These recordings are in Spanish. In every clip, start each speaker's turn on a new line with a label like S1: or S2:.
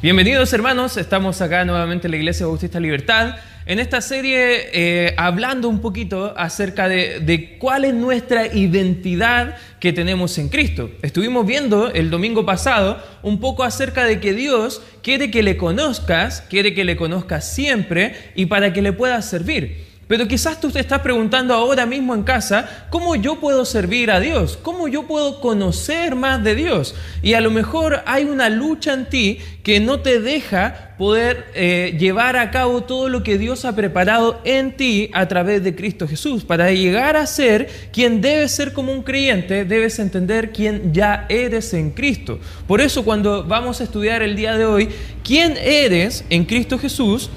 S1: Bienvenidos hermanos, estamos acá nuevamente en la Iglesia Bautista Libertad, en esta serie eh, hablando un poquito acerca de, de, cuál es nuestra identidad que tenemos en Cristo. Estuvimos viendo el domingo pasado un poco acerca de que Dios quiere que le conozcas, quiere que le conozcas siempre y para que le puedas servir. Pero quizás tú te estás preguntando ahora mismo en casa, ¿cómo yo puedo servir a Dios? ¿Cómo yo puedo conocer más de Dios? Y a lo mejor hay una lucha en ti que no te deja poder eh, llevar a cabo todo lo que Dios ha preparado en ti a través de Cristo Jesús. Para llegar a ser quien debes ser como un creyente, debes entender quién ya eres en Cristo. Por eso cuando vamos a estudiar el día de hoy, quién eres en Cristo Jesús,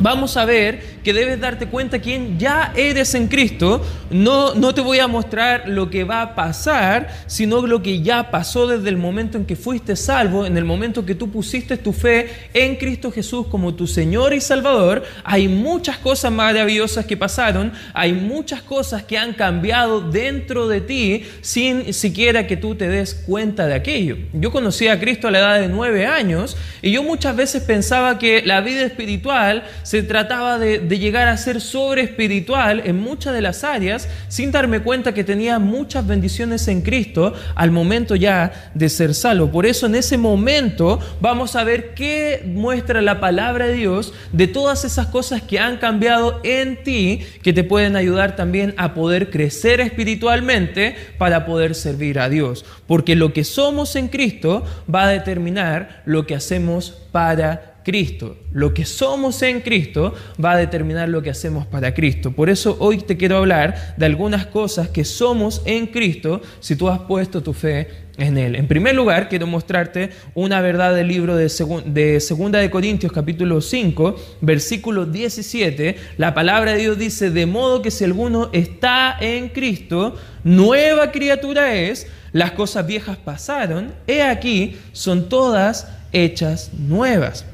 S1: vamos a ver que debes darte cuenta quién ya eres en Cristo. No, no te voy a mostrar lo que va a pasar, sino lo que ya pasó desde el momento en que fuiste salvo, en el momento que tú pusiste tu fe en Cristo Jesús como tu Señor y Salvador. Hay muchas cosas maravillosas que pasaron, hay muchas cosas que han cambiado dentro de ti sin siquiera que tú te des cuenta de aquello. Yo conocí a Cristo a la edad de nueve años y yo muchas veces pensaba que la vida espiritual se trataba de de llegar a ser sobre espiritual en muchas de las áreas sin darme cuenta que tenía muchas bendiciones en Cristo al momento ya de ser salvo. Por eso en ese momento vamos a ver qué muestra la palabra de Dios de todas esas cosas que han cambiado en ti que te pueden ayudar también a poder crecer espiritualmente para poder servir a Dios. Porque lo que somos en Cristo va a determinar lo que hacemos para Cristo. Lo que somos en Cristo va a determinar lo que hacemos para Cristo. Por eso hoy te quiero hablar de algunas cosas que somos en Cristo si tú has puesto tu fe en Él. En primer lugar, quiero mostrarte una verdad del libro de, de Segunda de Corintios capítulo 5, versículo 17. La palabra de Dios dice, de modo que si alguno está en Cristo, nueva criatura es, las cosas viejas pasaron, he aquí, son todas hechas nuevas.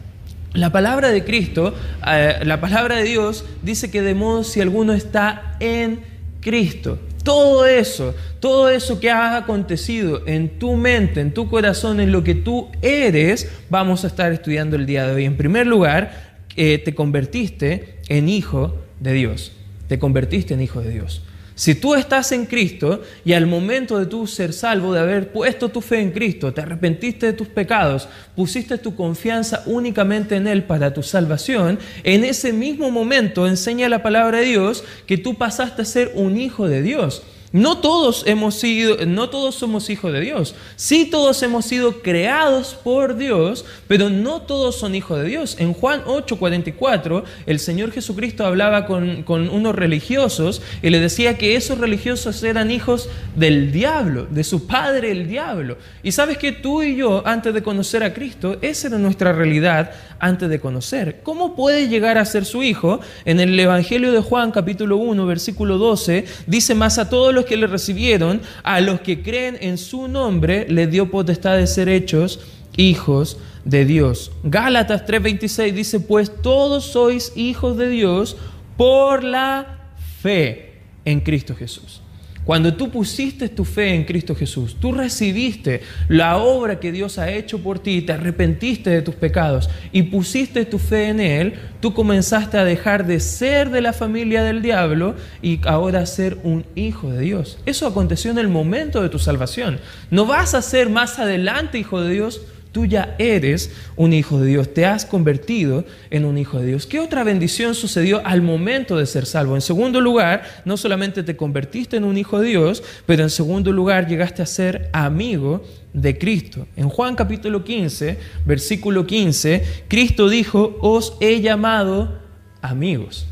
S1: La palabra de Cristo, eh, la palabra de Dios dice que de modo si alguno está en Cristo, todo eso, todo eso que ha acontecido en tu mente, en tu corazón, en lo que tú eres, vamos a estar estudiando el día de hoy. En primer lugar, eh, te convertiste en hijo de Dios. Te convertiste en hijo de Dios. Si tú estás en Cristo y al momento de tú ser salvo, de haber puesto tu fe en Cristo, te arrepentiste de tus pecados, pusiste tu confianza únicamente en Él para tu salvación, en ese mismo momento enseña la palabra de Dios que tú pasaste a ser un hijo de Dios. No todos hemos sido, no todos somos hijos de Dios. Sí todos hemos sido creados por Dios, pero no todos son hijos de Dios. En Juan 8:44, el Señor Jesucristo hablaba con, con unos religiosos y le decía que esos religiosos eran hijos del diablo, de su padre el diablo. Y sabes que tú y yo, antes de conocer a Cristo, esa era nuestra realidad antes de conocer. ¿Cómo puede llegar a ser su hijo? En el Evangelio de Juan capítulo 1, versículo 12, dice más a todos los que le recibieron, a los que creen en su nombre, le dio potestad de ser hechos hijos de Dios. Gálatas 3:26 dice, pues todos sois hijos de Dios por la fe en Cristo Jesús. Cuando tú pusiste tu fe en Cristo Jesús, tú recibiste la obra que Dios ha hecho por ti, te arrepentiste de tus pecados y pusiste tu fe en Él, tú comenzaste a dejar de ser de la familia del diablo y ahora ser un hijo de Dios. Eso aconteció en el momento de tu salvación. No vas a ser más adelante hijo de Dios, Tú ya eres un hijo de Dios, te has convertido en un hijo de Dios. ¿Qué otra bendición sucedió al momento de ser salvo? En segundo lugar, no solamente te convertiste en un hijo de Dios, pero en segundo lugar llegaste a ser amigo de Cristo. En Juan capítulo 15, versículo 15, Cristo dijo, os he llamado amigos.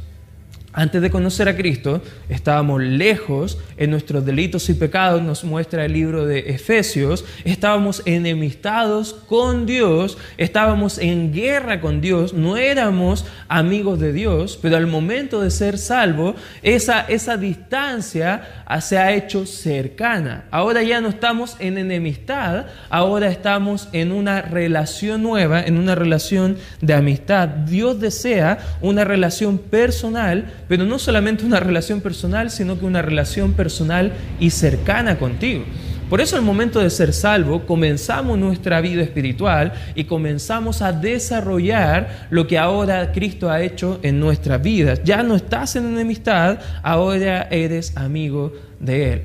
S1: Antes de conocer a Cristo, estábamos lejos en nuestros delitos y pecados, nos muestra el libro de Efesios, estábamos enemistados con Dios, estábamos en guerra con Dios, no éramos amigos de Dios, pero al momento de ser salvo, esa, esa distancia se ha hecho cercana. Ahora ya no estamos en enemistad, ahora estamos en una relación nueva, en una relación de amistad. Dios desea una relación personal, pero no solamente una relación personal, sino que una relación personal y cercana contigo. Por eso al momento de ser salvo, comenzamos nuestra vida espiritual y comenzamos a desarrollar lo que ahora Cristo ha hecho en nuestras vidas. Ya no estás en enemistad, ahora eres amigo de Él.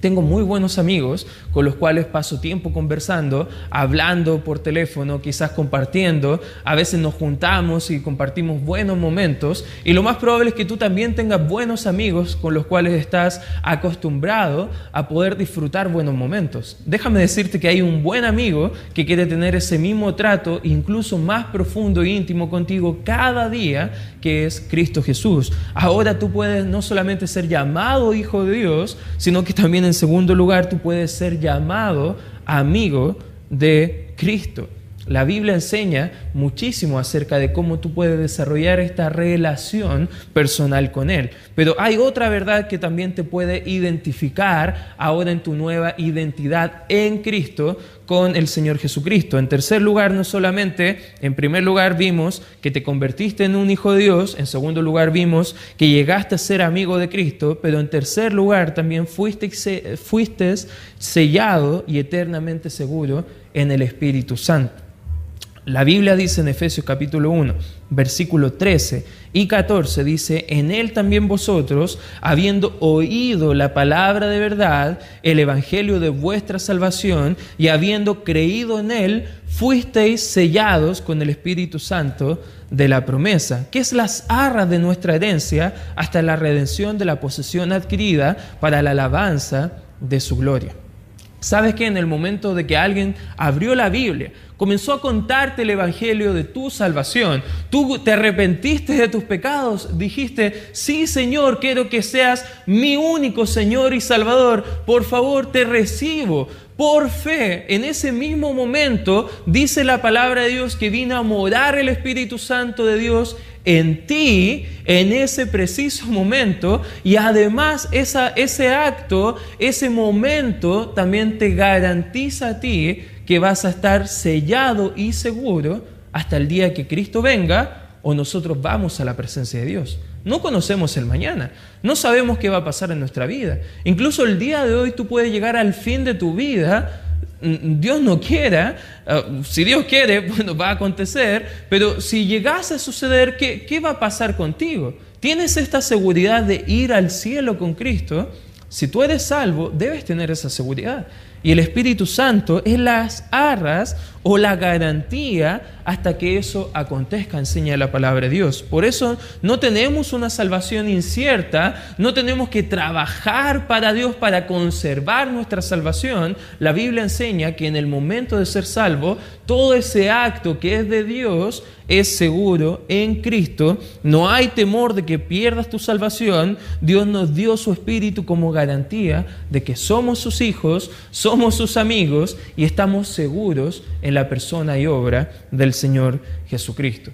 S1: Tengo muy buenos amigos con los cuales paso tiempo conversando, hablando por teléfono, quizás compartiendo. A veces nos juntamos y compartimos buenos momentos. Y lo más probable es que tú también tengas buenos amigos con los cuales estás acostumbrado a poder disfrutar buenos momentos. Déjame decirte que hay un buen amigo que quiere tener ese mismo trato, incluso más profundo e íntimo contigo cada día, que es Cristo Jesús. Ahora tú puedes no solamente ser llamado hijo de Dios, sino que también en segundo lugar tú puedes ser llamado llamado amigo de Cristo. La Biblia enseña muchísimo acerca de cómo tú puedes desarrollar esta relación personal con Él. Pero hay otra verdad que también te puede identificar ahora en tu nueva identidad en Cristo con el Señor Jesucristo. En tercer lugar, no solamente, en primer lugar vimos que te convertiste en un hijo de Dios, en segundo lugar vimos que llegaste a ser amigo de Cristo, pero en tercer lugar también fuiste, sellado y eternamente seguro en el Espíritu Santo. La Biblia dice en Efesios capítulo 1, versículo 13 y 14, dice, en él también vosotros, habiendo oído la palabra de verdad, el evangelio de vuestra salvación, y habiendo creído en él, fuisteis sellados con el Espíritu Santo de la promesa, que es las arras de nuestra herencia hasta la redención de la posesión adquirida para la alabanza de su gloria. ¿Sabes que en el momento de que alguien abrió la Biblia, comenzó a contarte el Evangelio de tu salvación. Tú te arrepentiste de tus pecados, dijiste, sí Señor, quiero que seas mi único Señor y Salvador. Por favor, te recibo. Por fe, en ese mismo momento, dice la palabra de Dios que vino a morar el Espíritu Santo de Dios en ti en ese preciso momento y además ese acto, ese momento también te garantiza a ti que vas a estar sellado y seguro hasta el día que Cristo venga o nosotros vamos a la presencia de Dios. No conocemos el mañana, no sabemos qué va a pasar en nuestra vida. Incluso el día de hoy tú puedes llegar al fin de tu vida, Dios no quiera, uh, si Dios quiere, bueno, va a acontecer, pero si llegase a suceder, ¿qué, ¿qué va a pasar contigo? ¿Tienes esta seguridad de ir al cielo con Cristo? Si tú eres salvo, debes tener esa seguridad. Y el Espíritu Santo es las arras o la garantía hasta que eso acontezca, enseña la palabra de Dios. Por eso no tenemos una salvación incierta, no tenemos que trabajar para Dios para conservar nuestra salvación. La Biblia enseña que en el momento de ser salvo, todo ese acto que es de Dios es seguro en Cristo. No hay temor de que pierdas tu salvación. Dios nos dio su Espíritu como garantía de que somos sus hijos, somos sus amigos y estamos seguros en la persona y obra del Señor Jesucristo.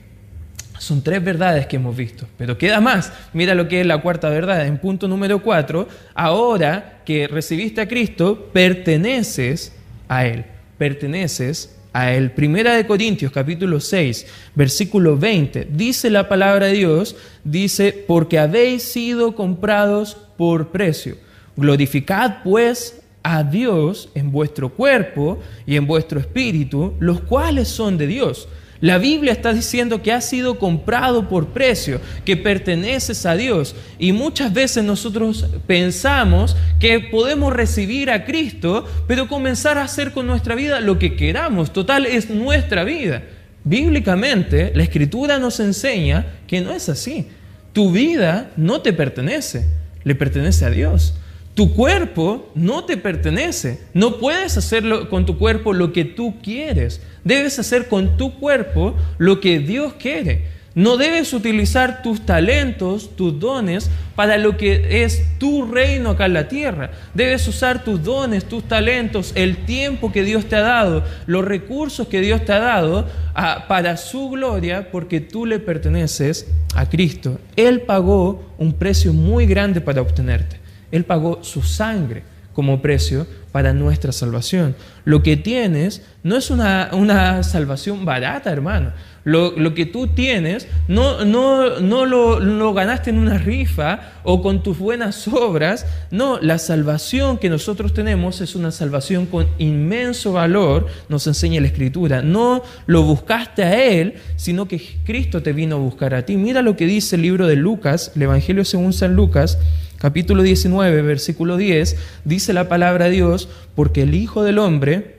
S1: Son tres verdades que hemos visto, pero queda más. Mira lo que es la cuarta verdad. En punto número cuatro, ahora que recibiste a Cristo, perteneces a Él. Perteneces a Él. Primera de Corintios capítulo 6, versículo 20, dice la palabra de Dios, dice, porque habéis sido comprados por precio. Glorificad pues a Dios en vuestro cuerpo y en vuestro espíritu, los cuales son de Dios. La Biblia está diciendo que ha sido comprado por precio, que perteneces a Dios. Y muchas veces nosotros pensamos que podemos recibir a Cristo, pero comenzar a hacer con nuestra vida lo que queramos. Total, es nuestra vida. Bíblicamente, la Escritura nos enseña que no es así. Tu vida no te pertenece, le pertenece a Dios. Tu cuerpo no te pertenece. No puedes hacerlo con tu cuerpo lo que tú quieres. Debes hacer con tu cuerpo lo que Dios quiere. No debes utilizar tus talentos, tus dones, para lo que es tu reino acá en la tierra. Debes usar tus dones, tus talentos, el tiempo que Dios te ha dado, los recursos que Dios te ha dado ah, para su gloria, porque tú le perteneces a Cristo. Él pagó un precio muy grande para obtenerte. Él pagó su sangre como precio para nuestra salvación. Lo que tienes no es una, una salvación barata, hermano. Lo, que tú tienes no, no, no lo, lo, ganaste en una rifa o con tus buenas obras. No, la salvación que nosotros tenemos es una salvación con inmenso valor, nos enseña la Escritura. No lo buscaste a Él, sino que Cristo te vino a buscar a ti. Mira lo que dice el libro de Lucas, el Evangelio según San Lucas, capítulo 19, versículo 10, dice la palabra de Dios, porque el Hijo del Hombre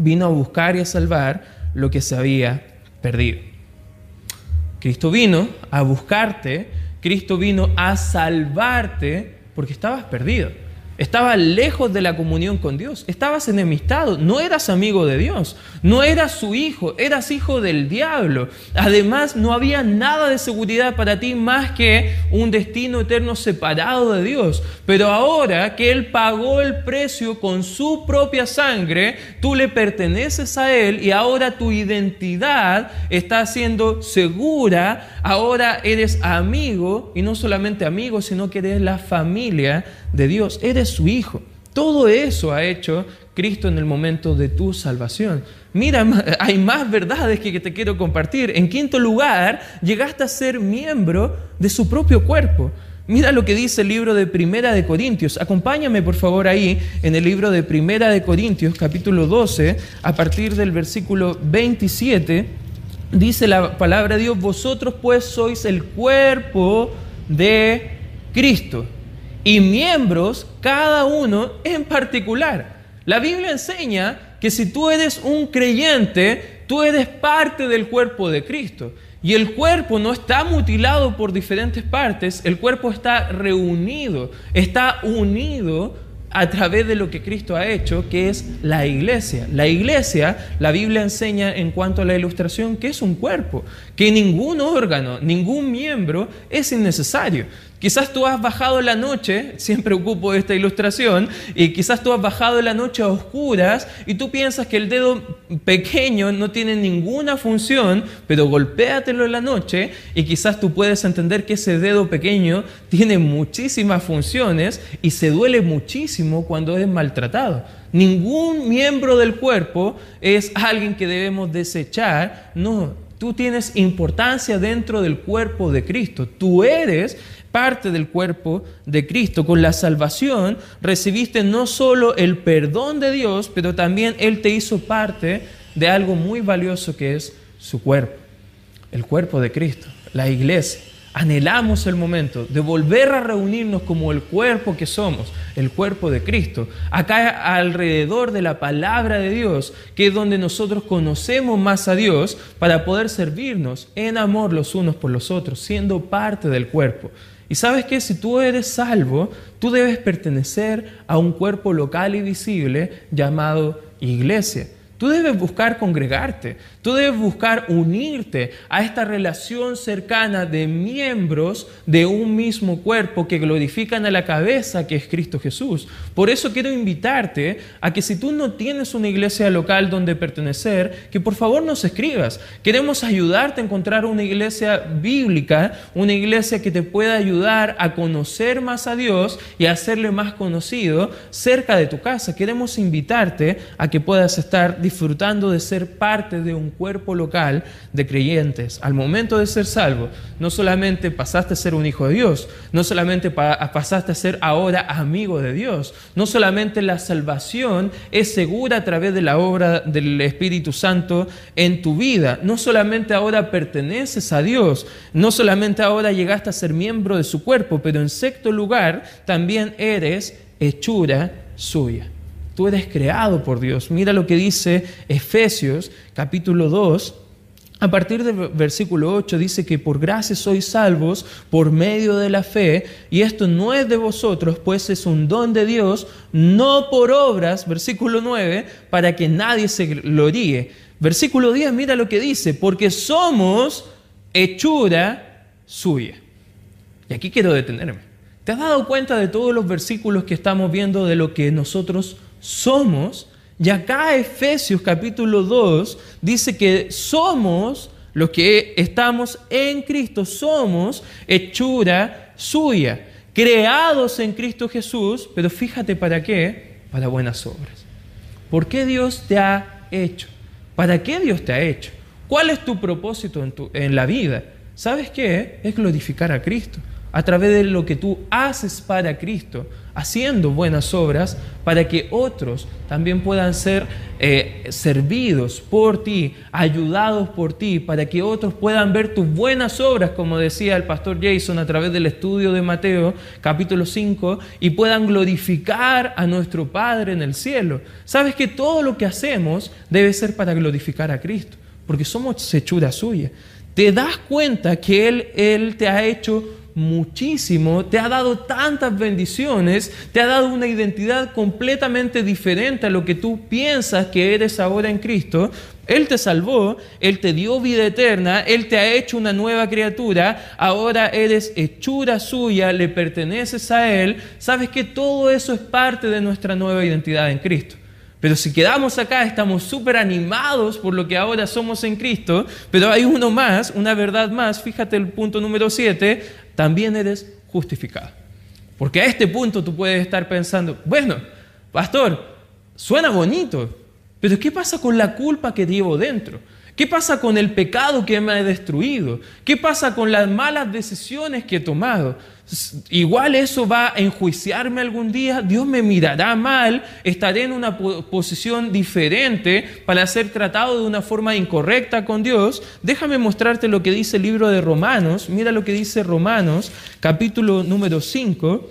S1: vino a buscar y a salvar lo que se había perdido. Cristo vino a buscarte, Cristo vino a salvarte porque estabas perdido. Estabas lejos de la comunión con Dios, estabas enemistado, no eras amigo de Dios, no eras su hijo, eras hijo del diablo. Además, no había nada de seguridad para ti más que un destino eterno separado de Dios. Pero ahora que Él pagó el precio con su propia sangre, tú le perteneces a Él y ahora tu identidad está siendo segura, ahora eres amigo y no solamente amigo, sino que eres la familia de Dios, eres su hijo. Todo eso ha hecho Cristo en el momento de tu salvación. Mira, hay más verdades que te quiero compartir. En quinto lugar, llegaste a ser miembro de su propio cuerpo. Mira lo que dice el libro de Primera de Corintios. Acompáñame por favor ahí en el libro de Primera de Corintios, capítulo 12, a partir del versículo 27. Dice la palabra de Dios, vosotros pues sois el cuerpo de Cristo y miembros, cada uno en particular. La Biblia enseña que si tú eres un creyente, tú eres parte del cuerpo de Cristo. Y el cuerpo no está mutilado por diferentes partes, el cuerpo está reunido, está unido a través de lo que Cristo ha hecho, que es la iglesia. La iglesia, la Biblia enseña en cuanto a la ilustración, que es un cuerpo, que ningún órgano, ningún miembro es innecesario. Quizás tú has bajado la noche, siempre ocupo esta ilustración, y quizás tú has bajado la noche a oscuras y tú piensas que el dedo pequeño no tiene ninguna función, pero golpéatelo en la noche y quizás tú puedes entender que ese dedo pequeño tiene muchísimas funciones y se duele cuando es maltratado. Ningún miembro del cuerpo es alguien que debemos desechar, no, tú tienes importancia dentro del cuerpo de Cristo, tú eres parte del cuerpo de Cristo. Con la salvación recibiste no solo el perdón de Dios, pero también Él te hizo parte de algo muy valioso que es su cuerpo, el cuerpo de Cristo, la iglesia. Anhelamos el momento de volver a reunirnos como el cuerpo que somos, el cuerpo de Cristo, acá alrededor de la palabra de Dios, que es donde nosotros conocemos más a Dios para poder servirnos en amor los unos por los otros, siendo parte del cuerpo. Y sabes que si tú eres salvo, tú debes pertenecer a un cuerpo local y visible llamado iglesia. Tú debes buscar congregarte, tú debes buscar unirte a esta relación cercana de miembros de un mismo cuerpo que glorifican a la cabeza que es Cristo Jesús. Por eso quiero invitarte a que si tú no tienes una iglesia local donde pertenecer, que por favor nos escribas. Queremos ayudarte a encontrar una iglesia bíblica, una iglesia que te pueda ayudar a conocer más a Dios y a hacerle más conocido cerca de tu casa. Queremos invitarte a que puedas estar disfrutando de ser parte de un cuerpo local de creyentes. Al momento de ser salvo, no solamente pasaste a ser un hijo de Dios, no solamente pasaste a ser ahora amigo de Dios, no solamente la salvación es segura a través de la obra del Espíritu Santo en tu vida, no solamente ahora perteneces a Dios, no solamente ahora llegaste a ser miembro de su cuerpo, pero en sexto lugar también eres hechura suya. Tú eres creado por Dios. Mira lo que dice Efesios capítulo 2. A partir del versículo 8 dice que por gracia sois salvos por medio de la fe, y esto no es de vosotros, pues es un don de Dios, no por obras, versículo 9, para que nadie se gloríe. Versículo 10, mira lo que dice, porque somos hechura suya. Y aquí quiero detenerme. ¿Te has dado cuenta de todos los versículos que estamos viendo de lo que nosotros somos. Y acá Efesios capítulo 2 dice que somos los que estamos en Cristo, somos hechura suya, creados en Cristo Jesús, pero fíjate para qué, para buenas obras. ¿Por qué Dios te ha hecho? ¿Para qué Dios te ha hecho? ¿Cuál es tu propósito en, tu, en la vida? ¿Sabes qué? Es glorificar a Cristo a través de lo que tú haces para Cristo, haciendo buenas obras para que otros también puedan ser eh, servidos por ti, ayudados por ti, para que otros puedan ver tus buenas obras, como decía el pastor Jason a través del estudio de Mateo capítulo 5, y puedan glorificar a nuestro Padre en el cielo. Sabes que todo lo que hacemos debe ser para glorificar a Cristo, porque somos hechura suya. Te das cuenta que Él, Él te ha hecho muchísimo, te ha dado tantas bendiciones, te ha dado una identidad completamente diferente a lo que tú piensas que eres ahora en Cristo. Él te salvó, Él te dio vida eterna, Él te ha hecho una nueva criatura, ahora eres hechura suya, le perteneces a Él. Sabes que todo eso es parte de nuestra nueva identidad en Cristo. Pero si quedamos acá, estamos súper animados por lo que ahora somos en Cristo, pero hay uno más, una verdad más, fíjate el punto número 7, también eres justificado. Porque a este punto tú puedes estar pensando, bueno, pastor, suena bonito, pero ¿qué pasa con la culpa que llevo dentro? ¿Qué pasa con el pecado que me ha destruido? ¿Qué pasa con las malas decisiones que he tomado? Igual eso va a enjuiciarme algún día, Dios me mirará mal, estaré en una posición diferente para ser tratado de una forma incorrecta con Dios. Déjame mostrarte lo que dice el libro de Romanos. Mira lo que dice Romanos, capítulo número 5,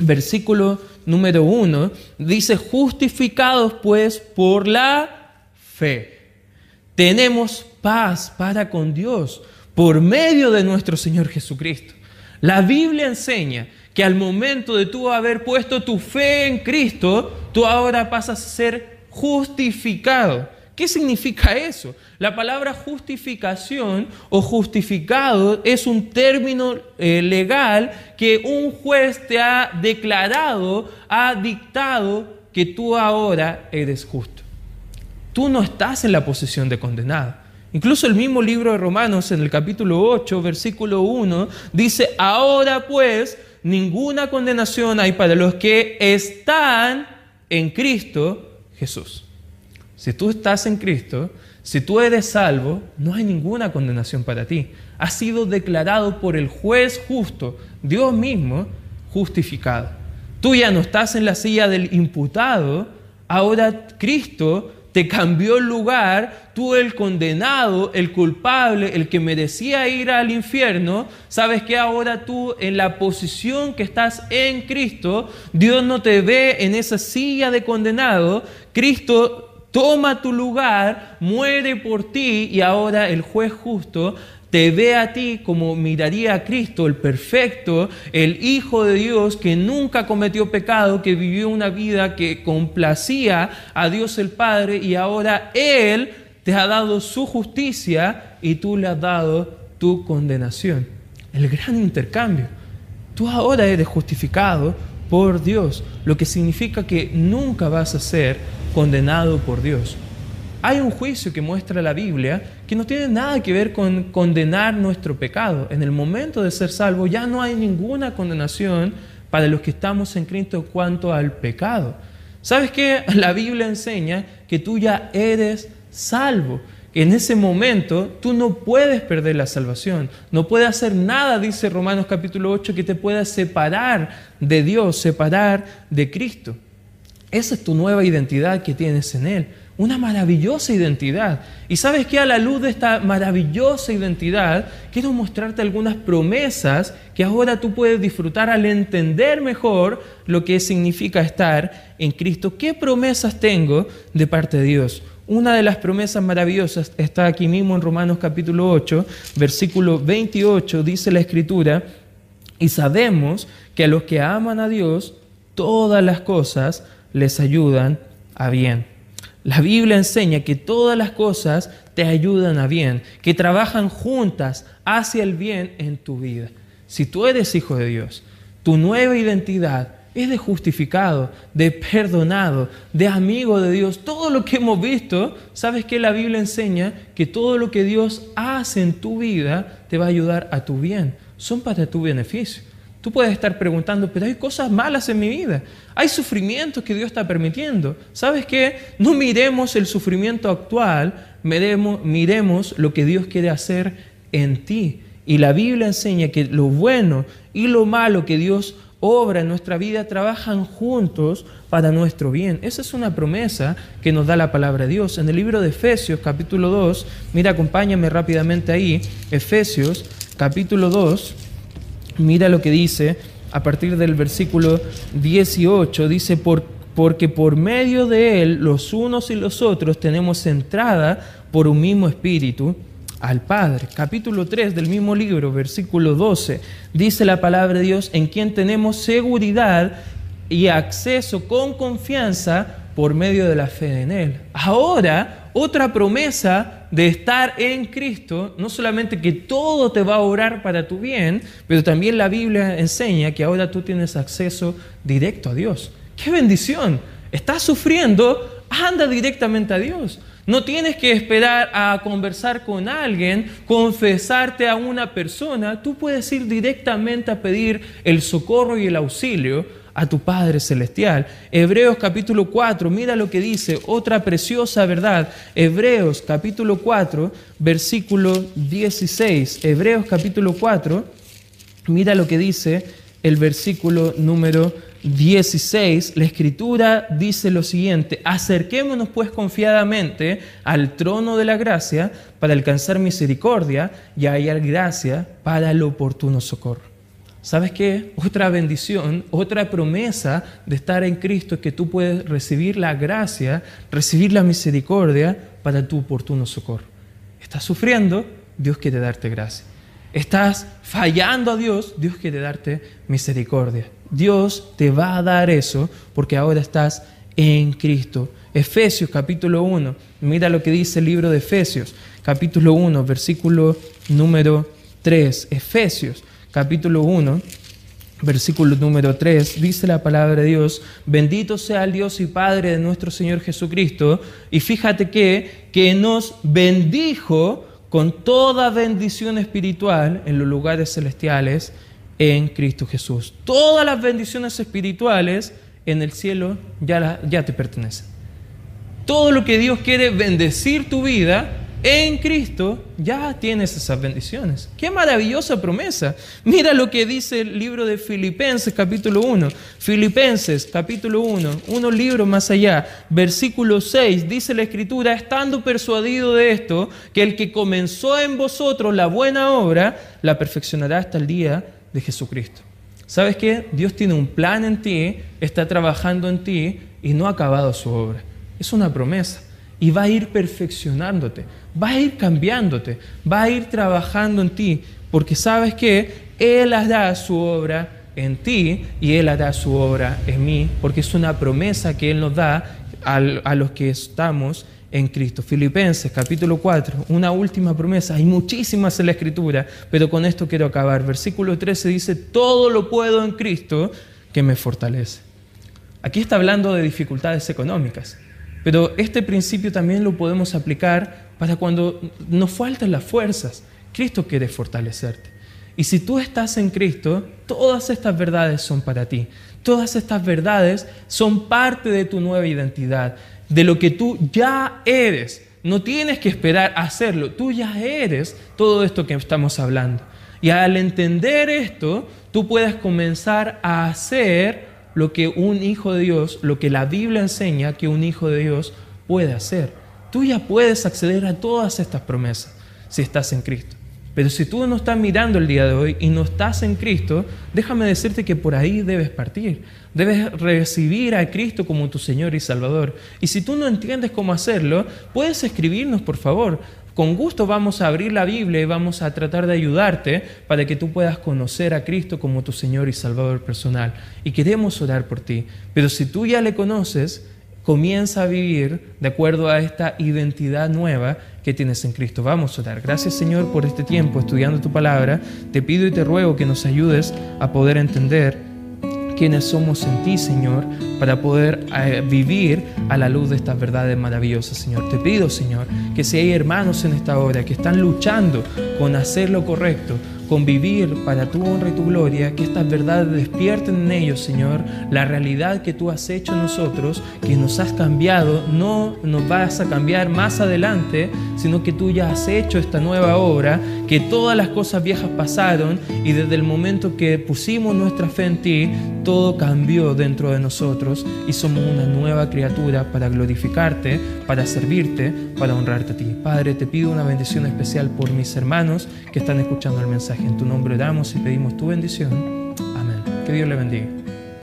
S1: versículo número 1. Dice, justificados pues por la fe tenemos paz para con Dios por medio de nuestro Señor Jesucristo. La Biblia enseña que al momento de tú haber puesto tu fe en Cristo, tú ahora pasas a ser justificado. ¿Qué significa eso? La palabra justificación o justificado es un término eh, legal que un juez te ha declarado, ha dictado que tú ahora eres justo tú no estás en la posición de condenado. Incluso el mismo libro de Romanos en el capítulo 8, versículo 1, dice, ahora pues ninguna condenación hay para los que están en Cristo Jesús. Si tú estás en Cristo, si tú eres salvo, no hay ninguna condenación para ti. Has sido declarado por el juez justo, Dios mismo, justificado. Tú ya no estás en la silla del imputado, ahora Cristo te cambió el lugar, tú el condenado, el culpable, el que merecía ir al infierno, sabes que ahora tú en la posición que estás en Cristo, Dios no te ve en esa silla de condenado, Cristo toma tu lugar, muere por ti y ahora el juez justo te ve a ti como miraría a Cristo, el perfecto, el Hijo de Dios que nunca cometió pecado, que vivió una vida que complacía a Dios el Padre y ahora Él te ha dado su justicia y tú le has dado tu condenación. El gran intercambio. Tú ahora eres justificado por Dios, lo que significa que nunca vas a ser condenado por Dios. Hay un juicio que muestra la Biblia que no tiene nada que ver con condenar nuestro pecado. En el momento de ser salvo ya no hay ninguna condenación para los que estamos en Cristo cuanto al pecado. ¿Sabes qué? La Biblia enseña que tú ya eres salvo. En ese momento tú no puedes perder la salvación. No puedes hacer nada, dice Romanos capítulo 8, que te pueda separar de Dios, separar de Cristo. Esa es tu nueva identidad que tienes en Él una maravillosa identidad. Y sabes que a la luz de esta maravillosa identidad, quiero mostrarte algunas promesas que ahora tú puedes disfrutar al entender mejor lo que significa estar en Cristo. ¿Qué promesas tengo de parte de Dios? Una de las promesas maravillosas está aquí mismo en Romanos capítulo 8, versículo 28, dice la escritura, y sabemos que a los que aman a Dios, todas las cosas les ayudan a bien la Biblia enseña que todas las cosas te ayudan a bien, que trabajan juntas hacia el bien en tu vida. Si tú eres hijo de Dios, tu nueva identidad es de justificado, de perdonado, de amigo de Dios. Todo lo que hemos visto, sabes que la Biblia enseña que todo lo que Dios hace en tu vida te va a ayudar a tu bien. Son para tu beneficio. Tú puedes estar preguntando, pero hay cosas malas en mi vida, hay sufrimientos que Dios está permitiendo. ¿Sabes qué? No miremos el sufrimiento actual, miremos, lo que Dios quiere hacer en ti. Y la Biblia enseña que lo bueno y lo malo que Dios obra en nuestra vida trabajan juntos para nuestro bien. Esa es una promesa que nos da la palabra de Dios. En el libro de Efesios capítulo 2, mira, acompáñame rápidamente ahí, Efesios capítulo 2, Mira lo que dice a partir del versículo 18, dice, porque por medio de él los unos y los otros tenemos entrada por un mismo espíritu al Padre. Capítulo 3 del mismo libro, versículo 12, dice la palabra de Dios, en quien tenemos seguridad y acceso con confianza por medio de la fe en Él. Ahora, otra promesa de estar en Cristo, no solamente que todo te va a orar para tu bien, pero también la Biblia enseña que ahora tú tienes acceso directo a Dios. ¡Qué bendición! Estás sufriendo, anda directamente a Dios. No tienes que esperar a conversar con alguien, confesarte a una persona. Tú puedes ir directamente a pedir el socorro y el auxilio a tu Padre Celestial. Hebreos capítulo 4, mira lo que dice, otra preciosa verdad. Hebreos capítulo 4, versículo 16. Hebreos capítulo 4, mira lo que dice el versículo número 16, la escritura dice lo siguiente, acerquémonos pues confiadamente al trono de la gracia para alcanzar misericordia y hallar gracia para el oportuno socorro. ¿Sabes qué? Otra bendición, otra promesa de estar en Cristo es que tú puedes recibir la gracia, recibir la misericordia para tu oportuno socorro. Estás sufriendo, Dios quiere darte gracia. Estás fallando a Dios, Dios quiere darte misericordia. Dios te va a dar eso porque ahora estás en Cristo. Efesios capítulo 1, mira lo que dice el libro de Efesios, capítulo 1, versículo número 3. Efesios capítulo 1, versículo número 3, dice la palabra de Dios, bendito sea el Dios y Padre de nuestro Señor Jesucristo, y fíjate que, que nos bendijo con toda bendición espiritual en los lugares celestiales en Cristo Jesús. Todas las bendiciones espirituales en el cielo ya, ya te pertenecen. Todo lo que Dios quiere bendecir tu vida, en Cristo ya tienes esas bendiciones. Qué maravillosa promesa. Mira lo que dice el libro de Filipenses capítulo 1. Filipenses capítulo 1, unos libros más allá, versículo 6, dice la escritura, estando persuadido de esto, que el que comenzó en vosotros la buena obra, la perfeccionará hasta el día de Jesucristo. ¿Sabes qué? Dios tiene un plan en ti, está trabajando en ti y no ha acabado su obra. Es una promesa y va a ir perfeccionándote, va a ir cambiándote, va a ir trabajando en ti, porque sabes que Él hará su obra en ti y Él hará su obra en mí, porque es una promesa que Él nos da a, los que estamos en Cristo. Filipenses capítulo 4, una última promesa, hay muchísimas en la escritura, pero con esto quiero acabar. Versículo 13 dice, todo lo puedo en Cristo que me fortalece. Aquí está hablando de dificultades económicas. Pero este principio también lo podemos aplicar para cuando nos faltan las fuerzas. Cristo quiere fortalecerte. Y si tú estás en Cristo, todas estas verdades son para ti. Todas estas verdades son parte de tu nueva identidad, de lo que tú ya eres. No tienes que esperar a hacerlo, tú ya eres todo esto que estamos hablando. Y al entender esto, tú puedes comenzar a hacer lo que un hijo de Dios, lo que la Biblia enseña que un hijo de Dios puede hacer. Tú ya puedes acceder a todas estas promesas si estás en Cristo. Pero si tú no estás mirando el día de hoy y no estás en Cristo, déjame decirte que por ahí debes partir. Debes recibir a Cristo como tu Señor y Salvador. Y si tú no entiendes cómo hacerlo, puedes escribirnos, por favor. Con gusto vamos a abrir la Biblia y vamos a tratar de ayudarte para que tú puedas conocer a Cristo como tu Señor y Salvador personal. Y queremos orar por ti. Pero si tú ya le conoces, comienza a vivir de acuerdo a esta identidad nueva que tienes en Cristo. Vamos a orar. Gracias Señor por este tiempo estudiando tu palabra. Te pido y te ruego que nos ayudes a poder entender quiénes somos en ti, Señor, para poder eh, vivir a la luz de estas verdades maravillosas, Señor. Te pido, Señor, que si hay hermanos en esta hora que están luchando con hacer lo correcto, convivir para tu honra y tu gloria, que estas verdades despierten en ellos, Señor, la realidad que tú has hecho en nosotros, que nos has cambiado, no nos vas a cambiar más adelante, sino que tú ya has hecho esta nueva obra, que todas las cosas viejas pasaron y desde el momento que pusimos nuestra fe en ti, todo cambió dentro de nosotros y somos una nueva criatura para glorificarte, para servirte, para honrarte a ti. Padre, te pido una bendición especial por mis hermanos que están escuchando el mensaje. En tu nombre damos y pedimos tu bendición. Amén. Que Dios le bendiga.